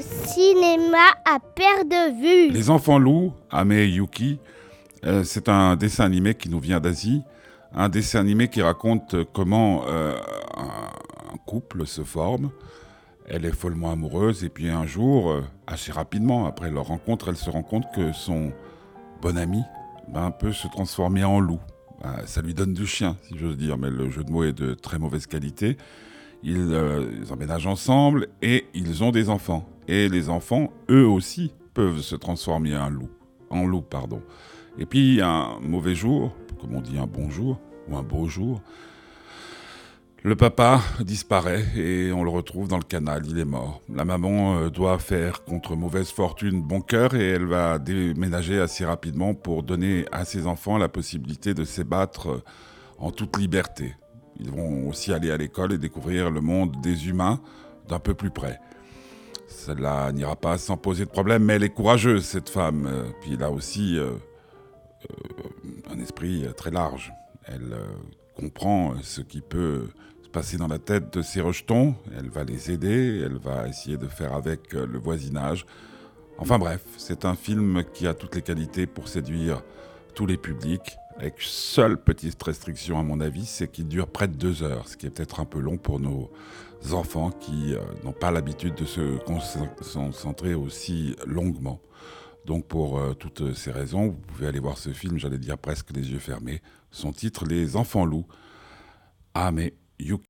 au cinéma à perte de vue. Les enfants loups, Ame Yuki, euh, c'est un dessin animé qui nous vient d'Asie. Un dessin animé qui raconte comment euh, un couple se forme. Elle est follement amoureuse et puis un jour, euh, assez rapidement après leur rencontre, elle se rend compte que son bon ami ben, peut se transformer en loup. Ben, ça lui donne du chien, si j'ose dire, mais le jeu de mots est de très mauvaise qualité. Ils, ils emménagent ensemble et ils ont des enfants. Et les enfants, eux aussi, peuvent se transformer en loup. En loup, pardon. Et puis, un mauvais jour, comme on dit un bon jour, ou un beau jour, le papa disparaît et on le retrouve dans le canal, il est mort. La maman euh, doit faire contre mauvaise fortune bon cœur et elle va déménager assez rapidement pour donner à ses enfants la possibilité de s'ébattre euh, en toute liberté. Ils vont aussi aller à l'école et découvrir le monde des humains d'un peu plus près. Cela n'ira pas sans poser de problème, mais elle est courageuse, cette femme. Euh, puis a aussi un esprit très large. Elle comprend ce qui peut se passer dans la tête de ses rejetons, elle va les aider, elle va essayer de faire avec le voisinage. Enfin bref, c'est un film qui a toutes les qualités pour séduire tous les publics, avec seule petite restriction à mon avis, c'est qu'il dure près de deux heures, ce qui est peut-être un peu long pour nos enfants qui euh, n'ont pas l'habitude de se concentrer aussi longuement. Donc pour euh, toutes ces raisons, vous pouvez aller voir ce film, j'allais dire presque les yeux fermés. Son titre, Les enfants loups. Ah mais Yuki.